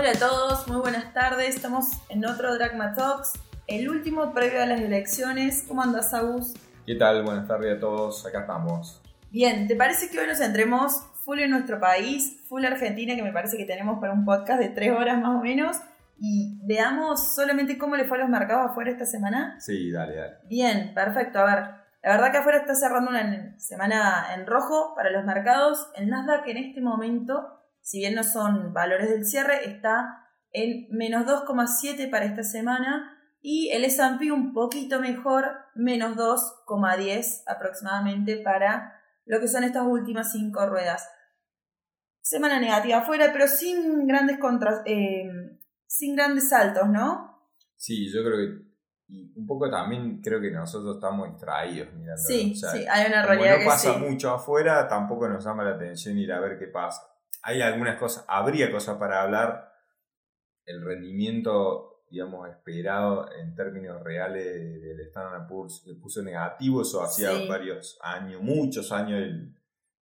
Hola a todos, muy buenas tardes. Estamos en otro Dragma Talks, el último previo a las elecciones. ¿Cómo andas, Agus? ¿Qué tal? Buenas tardes a todos. Acá estamos. Bien, ¿te parece que hoy nos centremos full en nuestro país, full Argentina, que me parece que tenemos para un podcast de tres horas más o menos? Y veamos solamente cómo le fue a los mercados afuera esta semana. Sí, dale, dale. Bien, perfecto. A ver, la verdad que afuera está cerrando una semana en rojo para los mercados. El Nasdaq en este momento si bien no son valores del cierre, está en menos 2,7 para esta semana y el S&P un poquito mejor, menos 2,10 aproximadamente para lo que son estas últimas cinco ruedas. Semana negativa afuera, pero sin grandes contras, eh, sin grandes saltos, ¿no? Sí, yo creo que y un poco también creo que nosotros estamos distraídos mirando. Sí, sí, hay una realidad como no pasa mucho afuera, tampoco nos llama la atención ir a ver qué pasa hay algunas cosas, habría cosas para hablar. El rendimiento, digamos, esperado en términos reales del Standard Poor's se puso negativo, eso hacía varios años, muchos años,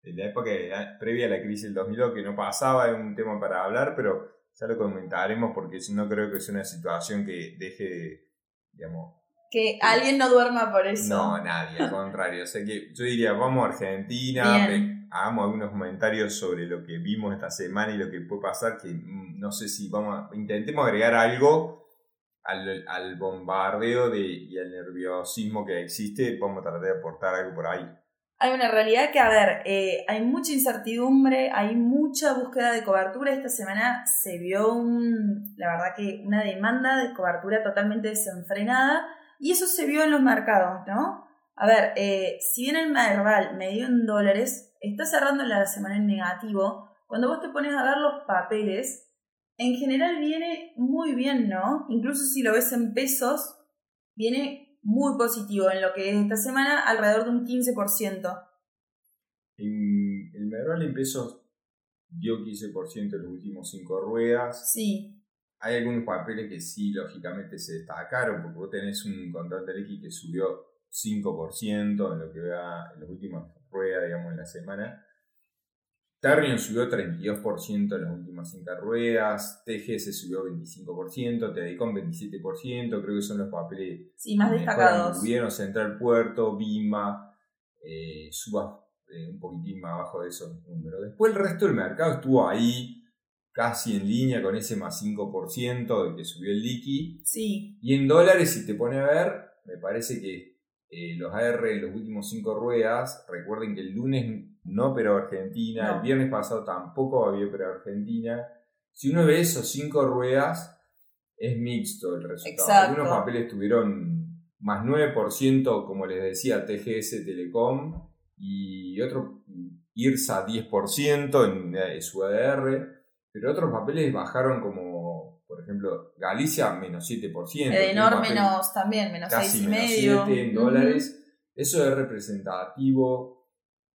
en la época previa a la crisis del 2002 que no pasaba, es un tema para hablar, pero ya lo comentaremos porque no creo que sea una situación que deje, digamos, que alguien no duerma por eso. No, nadie, al contrario. O sea que yo diría, vamos a Argentina, hagamos algunos comentarios sobre lo que vimos esta semana y lo que puede pasar, que mm, no sé si vamos a, intentemos agregar algo al, bombardeo de, y al nerviosismo que existe, vamos a tratar de aportar algo por ahí. Hay una realidad que, a ver, eh, hay mucha incertidumbre, hay mucha búsqueda de cobertura. Esta semana se vio, un, la verdad que una demanda de cobertura totalmente desenfrenada y eso se vio en los mercados, ¿no? A ver, eh, si bien el Merval me dio en dólares, está cerrando la semana en negativo. Cuando vos te pones a ver los papeles, en general viene muy bien, ¿no? Incluso si lo ves en pesos, viene muy positivo en lo que es esta semana, alrededor de un 15%. el Merval en pesos dio 15% en los últimos 5 ruedas. Sí. Hay algunos papeles que sí, lógicamente, se destacaron, porque vos tenés un control de X que subió 5% en lo que va en las últimas ruedas, digamos, en la semana. Terrion subió 32% en las últimas 5 ruedas, TGS subió 25%, TEDICOM 27%, creo que son los papeles sí, más destacados. Tuvieron Central Puerto, BIMA, eh, suba eh, un poquitín más abajo de esos números. Después el resto del mercado estuvo ahí, casi en línea con ese más 5% de que subió el liqui. Sí. Y en dólares, si te pone a ver, me parece que eh, los AR en los últimos 5 ruedas, recuerden que el lunes no operó Argentina, el viernes pasado tampoco había operado Argentina. Si uno ve esos 5 ruedas, es mixto el resultado. Algunos papeles tuvieron más 9%, como les decía, TGS Telecom, y otro IRSA 10% en eh, su ADR. Pero otros papeles bajaron como, ejemplo, Galicia menos 7%. Edenor menos también, menos 6,5%. Menos 7 en dólares. Eso es representativo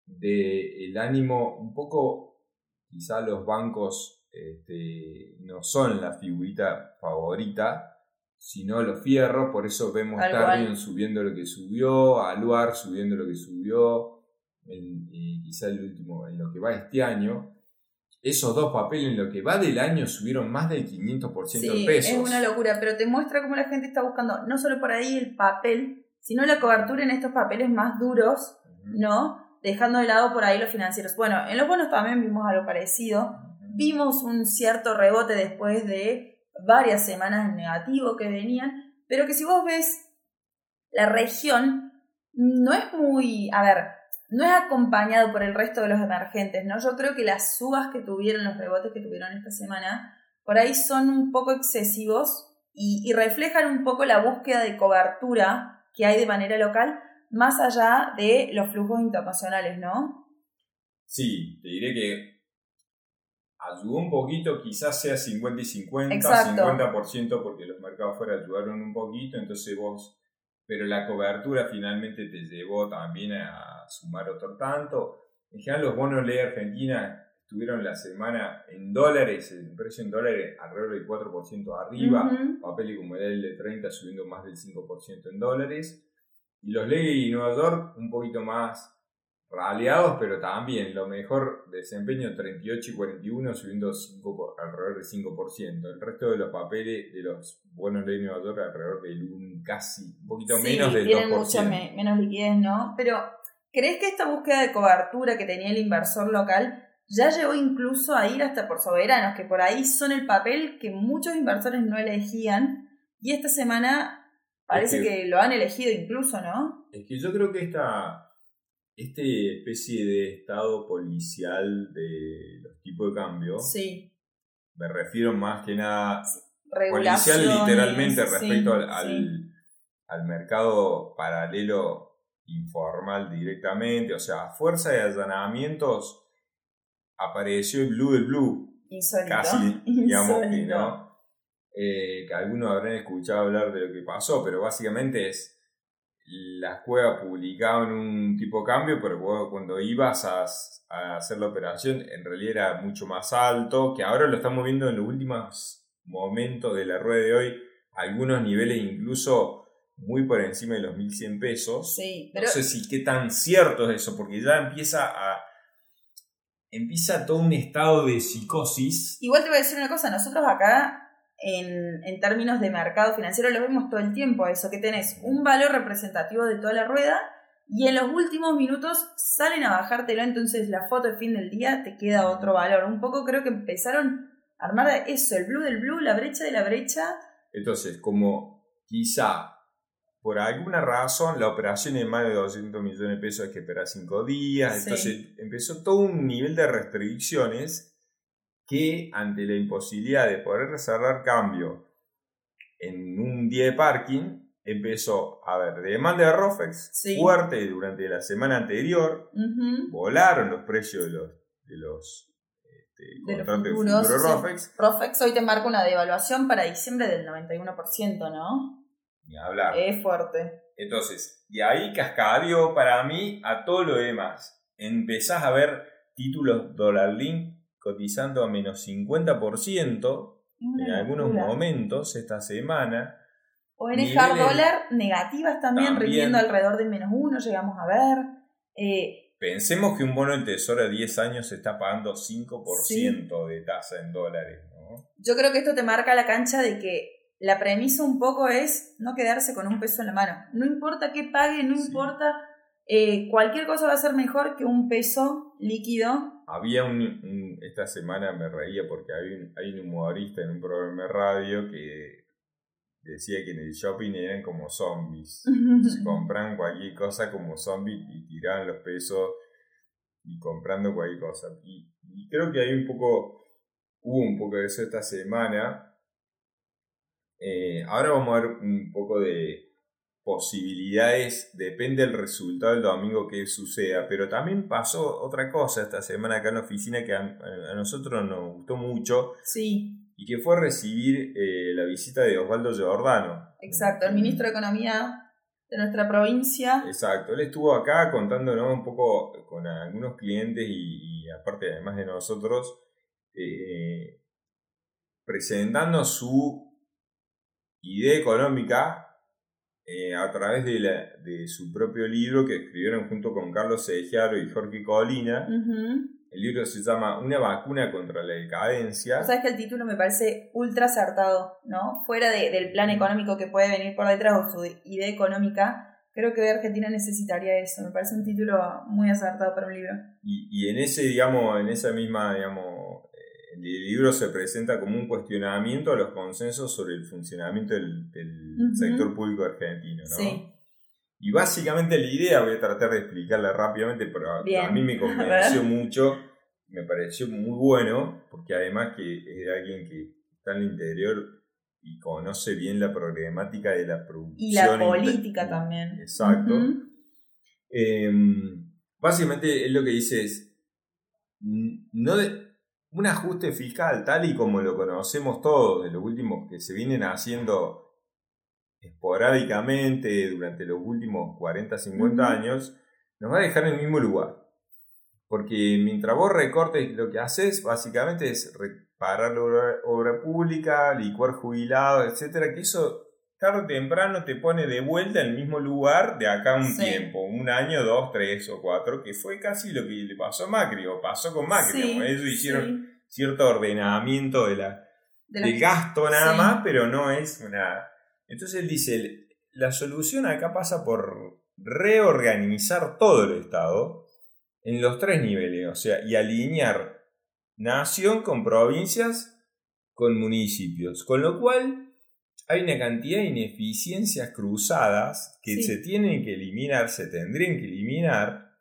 del ánimo, un poco, quizá los bancos este, no son la figurita favorita, sino los fierros, por eso vemos Tarnion subiendo lo que subió, Aluar subiendo lo que subió, en, eh, quizá el último, en lo que va este año, esos dos papeles en lo que va del año subieron más del 500% sí, pesos. Es una locura, pero te muestra cómo la gente está buscando no solo por ahí el papel, sino la cobertura en estos papeles más duros, ¿no? Dejando de lado por ahí los financieros. Bueno, en los bonos también vimos algo parecido. Vimos un cierto rebote después de varias semanas en negativo que venían, pero que si vos ves la región, no es muy, a ver, no es acompañado por el resto de los emergentes, ¿no? Yo creo que las subas que tuvieron, los rebotes que tuvieron esta semana, por ahí son un poco excesivos y, reflejan un poco la búsqueda de cobertura que hay de manera local, más allá de los flujos internacionales, ¿no? Sí, te diré que ayudó un poquito, quizás sea 50 y 50, 50% porque los mercados fuera ayudaron un poquito, entonces vos pero la cobertura finalmente te llevó también a sumar otro tanto. En general los bonos ley Argentina estuvieron la semana en dólares, el precio en dólares alrededor del 4% arriba, papel como el de 30 subiendo más del 5% en dólares, y los ley Nueva York un poquito más raleados, pero también lo mejor desempeño 38 y 41, subiendo 5, alrededor del 5%. El resto de los papeles de los buenos de Nueva York alrededor del un, casi, un poquito menos del tienen mucha menos liquidez, ¿no? Pero, ¿crees que esta búsqueda de cobertura que tenía el inversor local ya llegó incluso a ir hasta por soberanos, que por ahí son el papel que muchos inversores no elegían? Y esta semana parece que lo han elegido incluso, ¿no? Es que yo creo que esta este especie de estado policial de los tipos de cambio. Sí. Me refiero más que nada. Policial literalmente respecto al, al, mercado paralelo informal directamente. O sea, a fuerza de allanamientos apareció el blue del blue. Casi, digamos que no. Eh, que algunos habrán escuchado hablar de lo que pasó, pero básicamente es las cuevas publicaban un tipo de cambio, pero cuando ibas a, hacer la operación en realidad era mucho más alto, que ahora lo estamos viendo en los últimos momentos de la rueda de hoy, algunos niveles incluso muy por encima de los 1100 pesos. Sí, No sé si qué tan cierto es eso, porque ya empieza a... Empieza todo un estado de psicosis. Igual te voy a decir una cosa, nosotros acá en, términos de mercado financiero lo vemos todo el tiempo, eso, que tenés un valor representativo de toda la rueda y en los últimos minutos salen a bajártelo, entonces la foto de fin del día te queda otro valor. Un poco creo que empezaron a armar eso, el blue del blue, la brecha de la brecha. Entonces, como quizá por alguna razón la operación es más de 200 millones de pesos hay que esperar 5 días, entonces empezó todo un nivel de restricciones que ante la imposibilidad de poder cerrar cambio en un día de parking, empezó a haber demanda de Rofex fuerte durante la semana anterior, volaron los precios de los, de los este, contratos de futuro Rofex. Rofex hoy te marca una devaluación para diciembre del 91%, ¿no? Ni hablar. Es fuerte. Entonces, y ahí cascadio para mí a todo lo demás. Empezás a ver títulos dólar link cotizando a menos 50% en algunos momentos esta semana. O en el hard dollar negativas también, rindiendo alrededor del menos 1, llegamos a ver. Eh, Pensemos que un bono del tesoro a 10 años se está pagando 5% de tasa en dólares. Yo creo que esto te marca la cancha de que la premisa un poco es no quedarse con un peso en la mano. No importa qué pague, no importa, eh, cualquier cosa va a ser mejor que un peso líquido había un, esta semana me reía porque hay un, hay un humorista en un programa de radio que decía que en el shopping eran como zombies. Se compran cualquier cosa como zombies y tiraban los pesos y comprando cualquier cosa. Y, creo que hay un poco, hubo un poco de eso esta semana. Eh, ahora vamos a ver un poco de posibilidades, depende del resultado del domingo que suceda, pero también pasó otra cosa esta semana acá en la oficina que a, nosotros nos gustó mucho. Sí. Y que fue recibir eh, la visita de Osvaldo Giordano. Exacto, el ministro de Economía de nuestra provincia. Exacto, él estuvo acá contándonos un poco con algunos clientes y, aparte además de nosotros, eh, presentando su idea económica eh, a través de, la, de, su propio libro que escribieron junto con Carlos Sedejiaro y Jorge Colina. El libro se llama Una vacuna contra la decadencia. O sabes que el título me parece ultra acertado, ¿no? Fuera del plan económico que puede venir por detrás o su idea económica, creo que Argentina necesitaría eso. Me parece un título muy acertado para un libro. Y, y en ese, digamos, en esa misma, digamos, el libro se presenta como un cuestionamiento a los consensos sobre el funcionamiento del, sector público argentino, ¿no? Sí. Y básicamente la idea, voy a tratar de explicarla rápidamente, pero a, mí me convenció mucho, me pareció muy bueno, porque además que es de alguien que está en el interior y conoce bien la problemática de la producción. Y la política también. Exacto. Em, básicamente es lo que dice es, no de, un ajuste fiscal tal y como lo conocemos todos, de los últimos que se vienen haciendo esporádicamente durante los últimos 40, 50 años, nos va a dejar en el mismo lugar. Porque mientras vos recortes, lo que haces básicamente es reparar la obra, pública, licuar jubilados, etcétera, que eso tarde o temprano te pone de vuelta en el mismo lugar de acá un tiempo, un año, dos, tres o cuatro, que fue casi lo que le pasó a Macri, o pasó con Macri. ellos hicieron cierto ordenamiento de la, del gasto nada más, pero no es una... Entonces él dice, la solución acá pasa por reorganizar todo el Estado en los tres niveles, o sea, y alinear nación con provincias con municipios, con lo cual hay una cantidad de ineficiencias cruzadas que se tienen que eliminar, se tendrían que eliminar,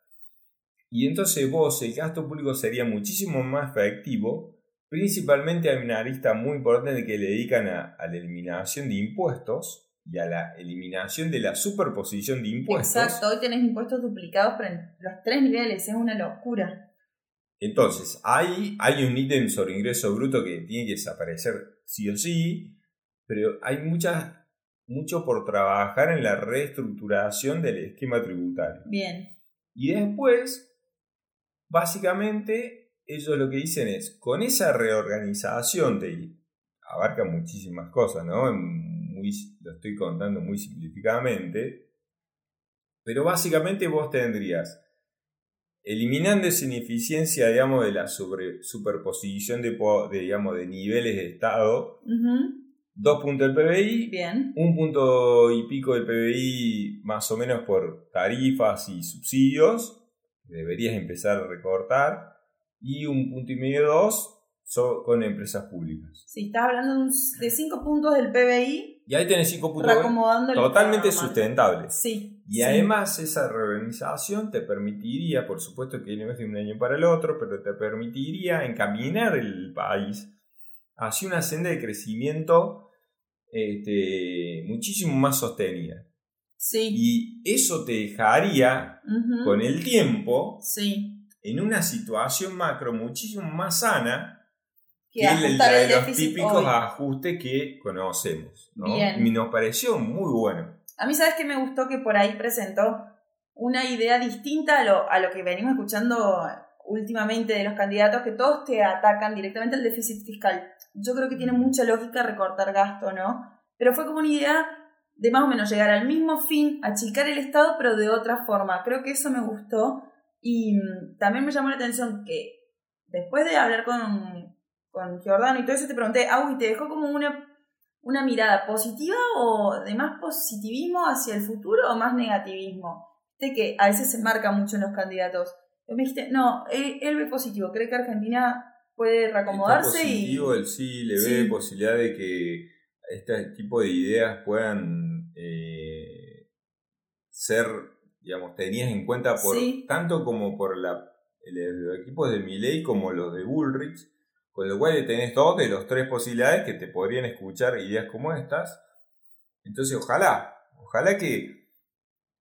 y entonces vos el gasto público sería muchísimo más efectivo, principalmente hay una arista muy importante que le dedican a la eliminación de impuestos, y a la eliminación de la superposición de impuestos. Exacto, hoy tenés impuestos duplicados pero en los tres niveles, es una locura. Entonces, hay, hay un ítem sobre ingreso bruto que tiene que desaparecer sí o sí, pero hay muchas, mucho por trabajar en la reestructuración del esquema tributario. Bien. Y después, básicamente, ellos lo que dicen es, con esa reorganización de, abarca muchísimas cosas, ¿no? lo estoy contando muy simplificadamente, pero básicamente vos tendrías, eliminando esa ineficiencia, digamos, de la superposición de, digamos, de niveles de Estado, dos puntos del PBI, Bien. un punto y pico del PBI más o menos por tarifas y subsidios, deberías empezar a recortar, y un punto y medio, dos, con empresas públicas. Si estás hablando de 5 puntos del PBI. Y ahí tenés 5 puntos totalmente sustentables. Sí. Y además esa reorganización te permitiría, por supuesto que no es de un año para el otro, pero te permitiría encaminar el país hacia una senda de crecimiento este, muchísimo más sostenida. Sí. Y eso te dejaría con el tiempo sí. en una situación macro muchísimo más sana que es el, de los típicos ajustes que conocemos. ¿no? Y nos pareció muy bueno. A mí, ¿sabes que me gustó que por ahí presentó una idea distinta a lo, a lo que venimos escuchando últimamente de los candidatos, que todos te atacan directamente al déficit fiscal? Yo creo que tiene mucha lógica recortar gasto, ¿no? Pero fue como una idea de más o menos llegar al mismo fin, achicar el Estado, pero de otra forma. Creo que eso me gustó y mm, también me llamó la atención que después de hablar con, con Giordano y todo eso, te pregunté, Agui, ¿te dejó como una, una mirada positiva o de más positivismo hacia el futuro o más negativismo? De que a veces se marca mucho en los candidatos. me dijiste, no, él, ve positivo, cree que Argentina puede reacomodarse Está positivo, y... él sí le ve posibilidad de que este tipo de ideas puedan eh, ser, digamos, tenidas en cuenta por tanto como por la, los equipos de Milley como los de Bullrich, con lo cual tenés dos de los tres posibilidades que te podrían escuchar ideas como estas. Entonces, ojalá, ojalá que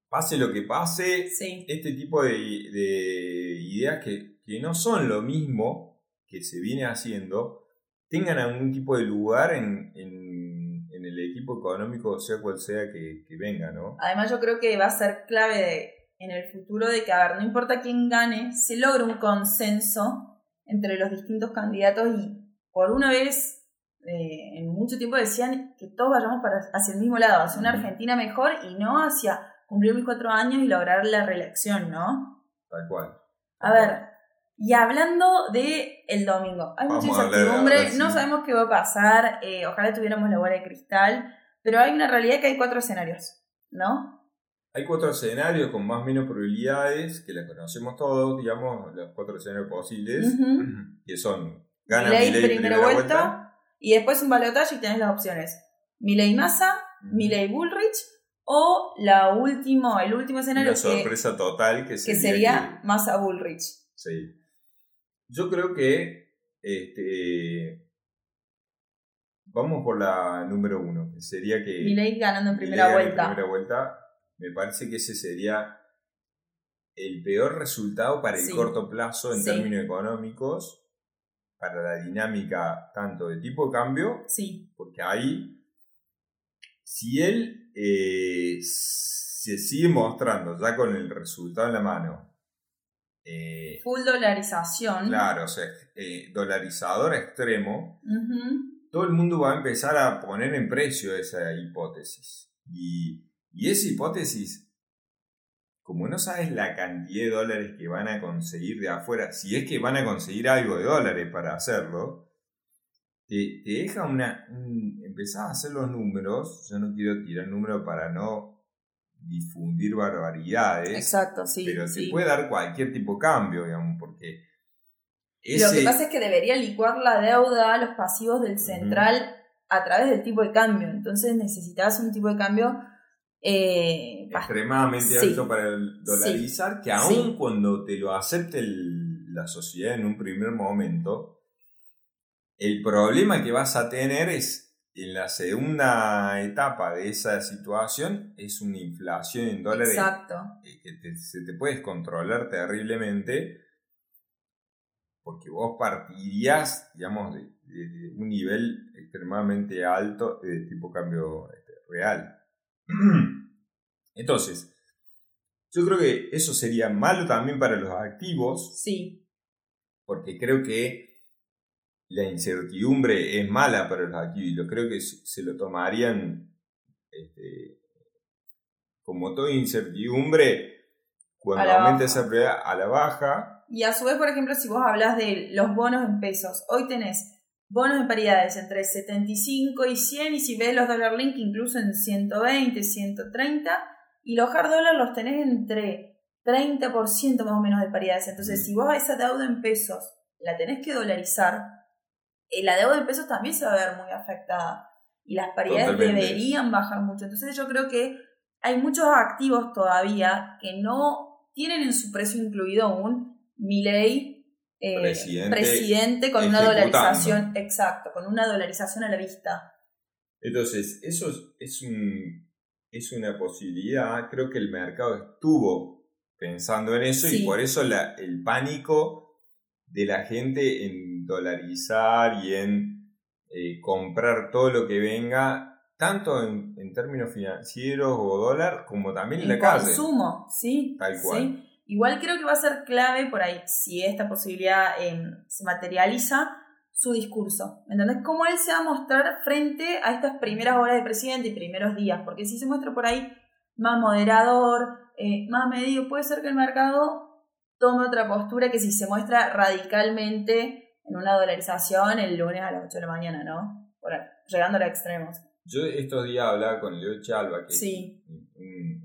pase lo que pase, este tipo de, ideas que, no son lo mismo que se viene haciendo, tengan algún tipo de lugar en, el equipo económico, sea cual sea que, venga, ¿no? Además, yo creo que va a ser clave en el futuro de que, a ver, no importa quién gane, se logra un consenso entre los distintos candidatos y por una vez eh, en mucho tiempo decían que todos vayamos para, hacia el mismo lado, hacia una Argentina mejor y no hacia cumplir mis cuatro años y lograr la reelección, ¿no? Tal cual. A ver, y hablando de el domingo, hay mucha incertidumbre, no sabemos qué va a pasar, eh, ojalá tuviéramos la bola de cristal, pero hay una realidad que hay cuatro escenarios, ¿no? Hay cuatro escenarios con más o menos probabilidades, que las conocemos todos, digamos, los cuatro escenarios posibles, que son gana Milei, primera, vuelta, y después un balotaje y tenés las opciones. Milei Massa, Milei Bullrich o la último, el último escenario Una sorpresa total que sería, que sería Massa Bullrich. Sí. Yo creo que este, vamos por la número uno, que sería que Milei ganando en primera vuelta. En primera vuelta me parece que ese sería el peor resultado para el corto plazo en términos económicos, para la dinámica tanto de tipo de cambio, sí. porque ahí, si él eh, se sigue mostrando ya con el resultado en la mano, eh, full dolarización. Claro, o sea, eh, dolarizador extremo, todo el mundo va a empezar a poner en precio esa hipótesis. Y, y esa hipótesis como no sabes la cantidad de dólares que van a conseguir de afuera, si es que van a conseguir algo de dólares para hacerlo, te, deja una... empezás a hacer los números, yo no quiero tirar números para no difundir barbaridades. Exacto, sí. Pero te puede dar cualquier tipo de cambio, digamos, porque... Lo que pasa es que debería licuar la deuda, los pasivos del central a través del tipo de cambio. Entonces necesitas un tipo de cambio eh, extremadamente alto para dolarizar, que aun cuando te lo acepte la sociedad en un primer momento, el problema que vas a tener es en la segunda etapa de esa situación es una inflación en dólares que se te puede controlar terriblemente porque vos partirías, digamos, de, un nivel extremadamente alto de tipo cambio este, real. Entonces, yo creo que eso sería malo también para los activos. Sí. Porque creo que la incertidumbre es mala para los yo creo que se lo tomarían este, como toda incertidumbre cuando aumenta esa propiedad a la baja. Y a su vez, por ejemplo, si vos hablas de los bonos en pesos, hoy tenés bonos de paridades entre 75 y 100 y si ves los dollar link incluso en 120, 130 y los hard dollars los tenés entre 30% más o menos de paridades. Entonces, si vos a esa deuda en pesos la tenés que dolarizar, la deuda en pesos también se va a ver muy afectada y las paridades deberían bajar mucho. Entonces, yo creo que hay muchos activos todavía que no tienen en su precio incluido un ley eh, presidente, con una dolarización, exacto, con una dolarización a la vista. Entonces, eso es, un, es una posibilidad. Creo que el mercado estuvo pensando en eso y por eso la, el pánico de la gente en dolarizar y en eh, comprar todo lo que venga, tanto en, términos financieros o dólar, como también en, la calle. consumo, sí. Tal cual. Igual creo que va a ser clave por ahí, si esta posibilidad em, se materializa, su discurso. ¿Me entendés? Cómo él se va a mostrar frente a estas primeras horas de presidente y primeros días. Porque si se muestra por ahí más moderador, eh, más medido, puede ser que el mercado tome otra postura que si se muestra radicalmente en una dolarización el lunes a las 8 de la mañana, ¿no? Por llegando a extremos. Yo estos días hablaba con Leo Chalva, que sí. un,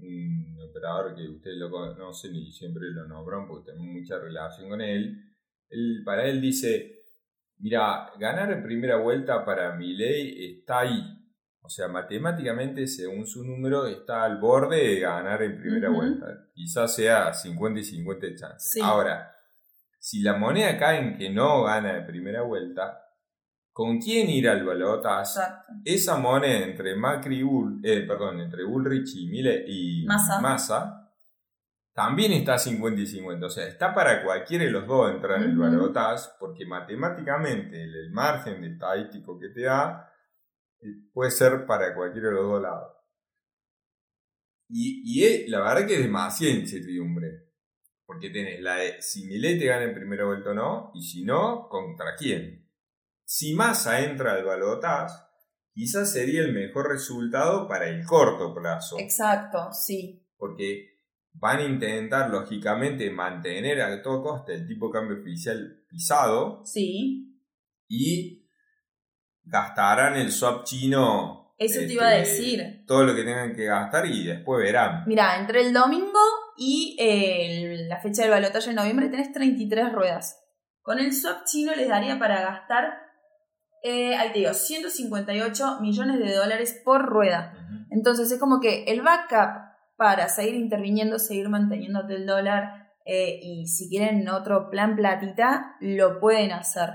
que ustedes lo conocen y siempre lo nombran porque tenemos mucha relación con él, él para él dice, mira, ganar en primera vuelta para mi ley está ahí. O sea, matemáticamente, según su número, está al borde de ganar en primera vuelta. Quizás sea 50 y 50 de chance. Ahora, si la moneda cae en que no gana en primera vuelta, con quién ir al balotas, esa moneda entre Macri y eh, perdón, entre Ulrich y Mille y Massa. también está 50 y 50. O sea, está para cualquiera de los dos entrar en el porque matemáticamente el, margen de estadístico que te da eh, puede ser para cualquiera de los dos lados. Y, y la verdad que es demasiada incertidumbre. Porque tenés la de si Millet te gana en primera vuelta o no, y si no, ¿contra quién? Si Massa entra al balotaje, quizás sería el mejor resultado para el corto plazo. Exacto, sí. Porque van a intentar, lógicamente, mantener a todo coste el tipo de cambio oficial pisado. Sí. Y gastarán el swap chino. Eso te iba a este, decir. Todo lo que tengan que gastar y después verán. Mira, entre el domingo y la fecha del balotaje en noviembre tenés 33 ruedas. Con el swap chino les daría para gastar eh, ahí te digo, 158 millones de dólares por rueda. Entonces es como que el backup para seguir interviniendo, seguir manteniéndote el dólar eh, y si quieren otro plan platita, lo pueden hacer.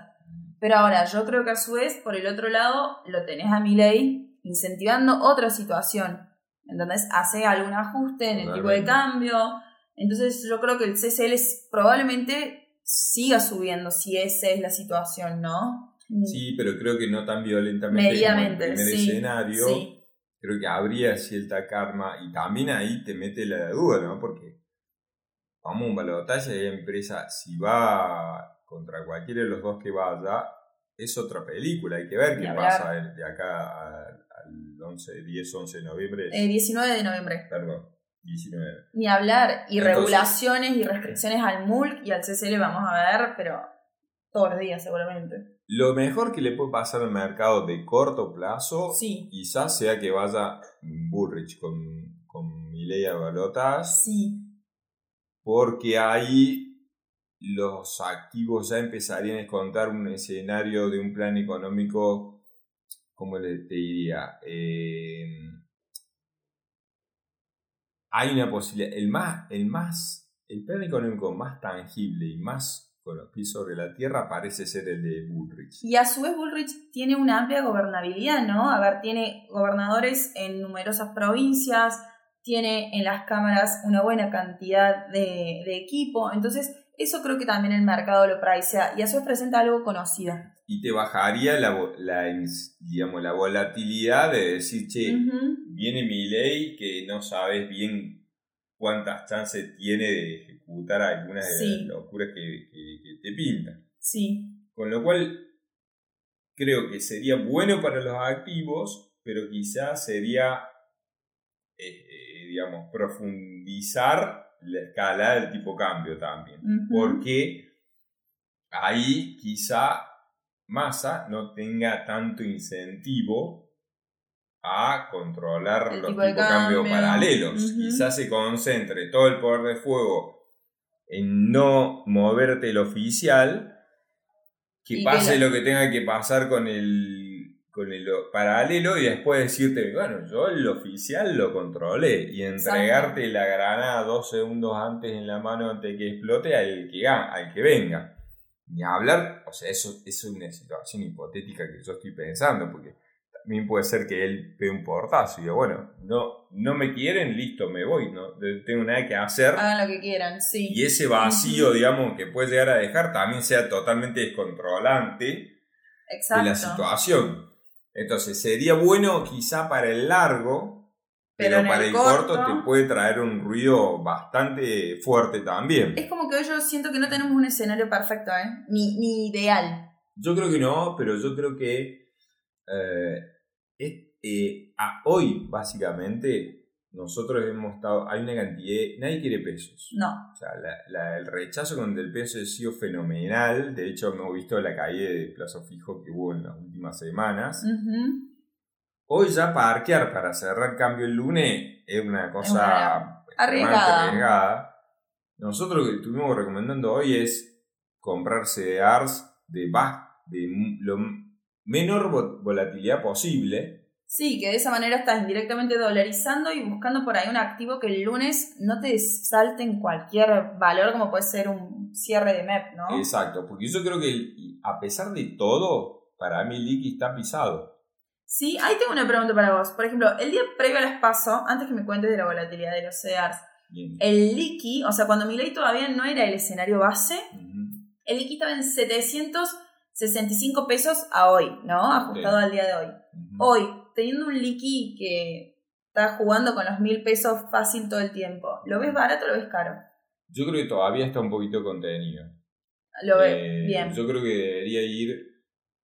Pero ahora yo creo que a su vez, por el otro lado, lo tenés a mi ley incentivando otra situación. Entonces hace algún ajuste en el tipo de cambio. Entonces yo creo que el CCL probablemente siga subiendo si esa es la situación, ¿no? Mm. Sí, pero creo que no tan violentamente como en el primer escenario. Creo que habría cierta karma y también ahí te mete la duda, ¿no? Porque vamos a un balotaje y hay empresa, si va contra cualquiera de los dos que vaya, es otra película, hay que ver qué pasa de acá al 11, 10, 11 de noviembre. 19 de noviembre. Perdón. 19. Ni hablar, y regulaciones y restricciones al MULC y al CCL vamos a ver, pero todos los días seguramente. Lo mejor que le puede pasar al mercado de corto plazo, quizás sea que vaya Bullrich con, con Milei Balotas. Sí. Porque ahí los activos ya empezarían a contar un escenario de un plan económico, como te diría? Eh, hay una posibilidad, el más, el más, el plan económico más tangible y más con los pies sobre la tierra parece ser el de Bullrich. Y a su vez Bullrich tiene una amplia gobernabilidad, ¿no? A ver, tiene gobernadores en numerosas provincias, tiene en las cámaras una buena cantidad de, equipo, entonces eso creo que también el mercado lo pricea y a su vez presenta algo conocido. Y te bajaría la, digamos, la volatilidad de decir, che, viene mi ley que no sabes bien cuántas chances tiene de ejecutar algunas de las locuras que, te pintan. Sí. Con lo cual, creo que sería bueno para los activos, pero quizás sería, eh, eh, digamos, profundizar la escala del tipo cambio también. Porque ahí quizá Massa no tenga tanto incentivo a controlar los tipos de cambio, paralelos. Quizás se concentre todo el poder de fuego en no moverte el oficial, que pase lo que tenga que pasar con el, con el paralelo y después decirte, bueno, yo el oficial lo controlé y entregarte la granada dos segundos antes en la mano antes de que explote al que, al que venga. Ni hablar, o sea, eso, eso es una situación hipotética que yo estoy pensando, porque también puede ser que él pegue un portazo y diga, bueno, no, no me quieren, listo, me voy, no tengo nada que hacer. Hagan lo que quieran, sí. Y ese vacío, digamos, que puede llegar a dejar también sea totalmente descontrolante de la situación. Entonces, sería bueno quizá para el largo, pero, para el corto, te puede traer un ruido bastante fuerte también. Es como que yo siento que no tenemos un escenario perfecto, ¿eh? Ni, ni ideal. Yo creo que no, pero yo creo que eh, eh, a hoy, básicamente, nosotros hemos estado, hay una cantidad, nadie quiere pesos. No. O sea, el rechazo con el peso ha sido fenomenal. De hecho, hemos visto la caída de plazo fijo que hubo en las últimas semanas. Hoy ya parquear para cerrar cambio el lunes es una cosa arriesgada. Nosotros lo que estuvimos recomendando hoy es comprarse ARS de, de lo menor volatilidad posible Sí, que de esa manera estás indirectamente dolarizando y buscando por ahí un activo que el lunes no te salte en cualquier valor, como puede ser un cierre de MEP, ¿no? Exacto, porque yo creo que a pesar de todo, para mí el liqui está pisado. Sí, ahí tengo una pregunta para vos. Por ejemplo, el día previo al espacio, antes que me cuentes de la volatilidad de los CEDARs, el liqui, o sea, cuando mi ley todavía no era el escenario base, el liqui estaba en 765 pesos a hoy, ¿no? Ajustado al día de hoy. Hoy, teniendo un liqui que está jugando con los mil pesos fácil todo el tiempo, ¿lo ves barato o lo ves caro? Yo creo que todavía está un poquito contenido. Lo ves eh, bien. Yo creo que debería ir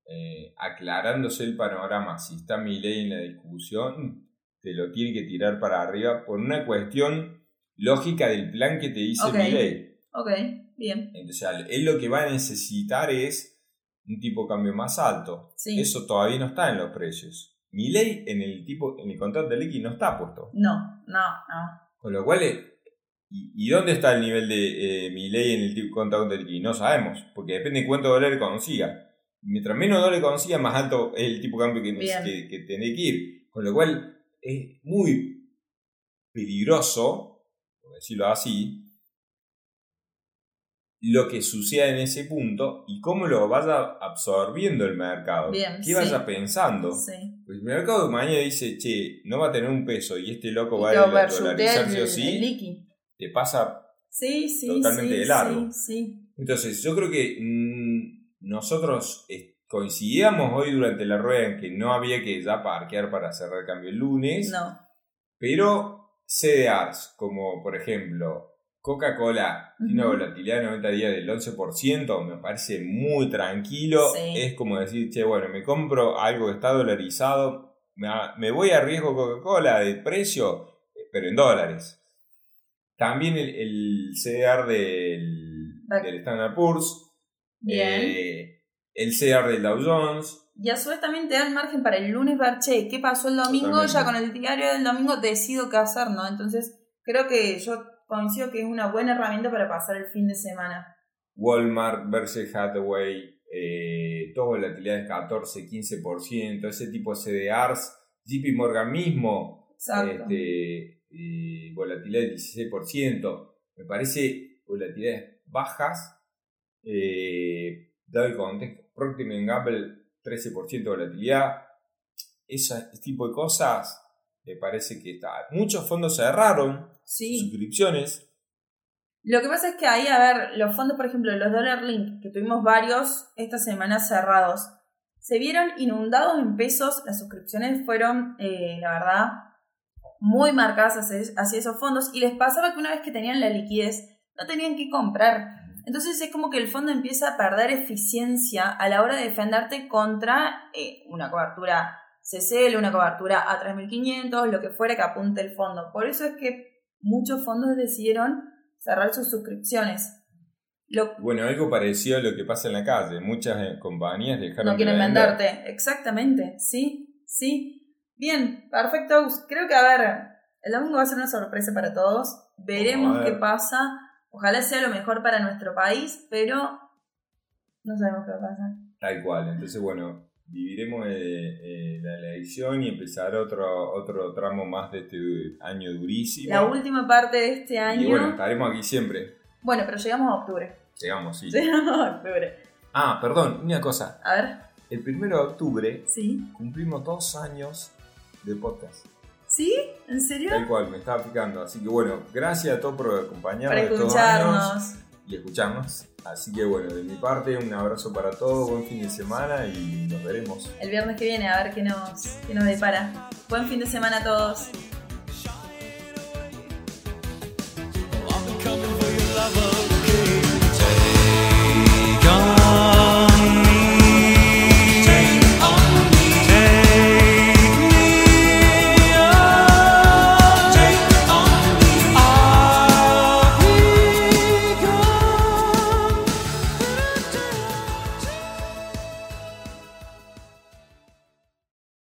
eh, aclarándose el panorama. Si está mi ley en la discusión, te lo tiene que tirar para arriba por una cuestión lógica del plan que te dice mi ley. Ok, bien. Entonces, él lo que va a necesitar es un tipo de cambio más alto. Eso todavía no está en los precios. Mi ley en el tipo, en el contrato de liqui no está puesto. No, no, no. Con lo cual, eh, ¿y, dónde está el nivel de eh, mi ley en el tipo contrato de liqui? No sabemos, porque depende de cuánto dólares consiga. Mientras menos dólares consiga, más alto es el tipo de cambio que, que, que tiene que ir. Con lo cual, es muy peligroso, por decirlo así, lo que suceda en ese punto y cómo lo vaya absorbiendo el mercado. ¿Qué vaya pensando? Pues el mercado de mañana dice, che, no va a tener un peso y este loco va a dolarizar sí o sí, te pasa totalmente de largo. Entonces, yo creo que mm, nosotros coincidíamos hoy durante la rueda en que no había que ya parquear para cerrar el cambio el lunes. No. Pero CDRs, como por ejemplo Coca-Cola tiene una volatilidad de 90 días del 11%, me parece muy tranquilo. Es como decir, che, bueno, me compro algo que está dolarizado, me, voy a riesgo Coca-Cola de precio, pero en dólares. También el, el CDR del, del Standard Poor's. Eh, el CDR del Dow Jones. Y a su vez también te dan margen para el lunes ver, che, ¿qué pasó el domingo? Ya con el diario del domingo decido qué hacer, ¿no? Entonces, creo que yo coincido que es una buena herramienta para pasar el fin de semana. Walmart, Berkshire Hathaway, eh, todas volatilidades 14, 15%, ese tipo de CDRs, JP Morgan mismo, este, eh, volatilidad del 16%, me parece volatilidades bajas, eh, dado el contexto, Procter Gamble 13% de volatilidad, ese tipo de cosas me parece que está. Muchos fondos cerraron suscripciones. Lo que pasa es que ahí, a ver, los fondos, por ejemplo, los Dollar Link, que tuvimos varios esta semana cerrados, se vieron inundados en pesos, las suscripciones fueron, eh, la verdad, muy marcadas hacia, esos fondos y les pasaba que una vez que tenían la liquidez, no tenían que comprar. Entonces es como que el fondo empieza a perder eficiencia a la hora de defenderte contra eh, una cobertura CCL, una cobertura a 3500, lo que fuera que apunte el fondo. Por eso es que muchos fondos decidieron cerrar sus suscripciones. Bueno, algo parecido a lo que pasa en la calle. Muchas eh, compañías dejaron No quieren venderte, exactamente, sí, sí. Bien, perfecto. Creo que, a ver, el domingo va a ser una sorpresa para todos. Veremos qué pasa. Ojalá sea lo mejor para nuestro país, pero no sabemos qué va a pasar. Tal cual. Entonces, bueno, viviremos eh, eh, la elección y empezar otro, otro tramo más de este año durísimo. La última parte de este año. Y bueno, estaremos aquí siempre. Bueno, pero llegamos a octubre. Llegamos, sí. Llegamos a octubre. Ah, perdón, una cosa. A ver. El primero de octubre ¿Sí? cumplimos dos años de podcast. ¿Sí? ¿En serio? Tal cual, me estaba picando. Así que bueno, gracias a todos por acompañarnos. Por escucharnos. Y escucharnos. Así que bueno, de mi parte, un abrazo para todos, buen fin de semana y nos veremos. El viernes que viene, a ver qué nos, qué nos depara. Buen fin de semana a todos.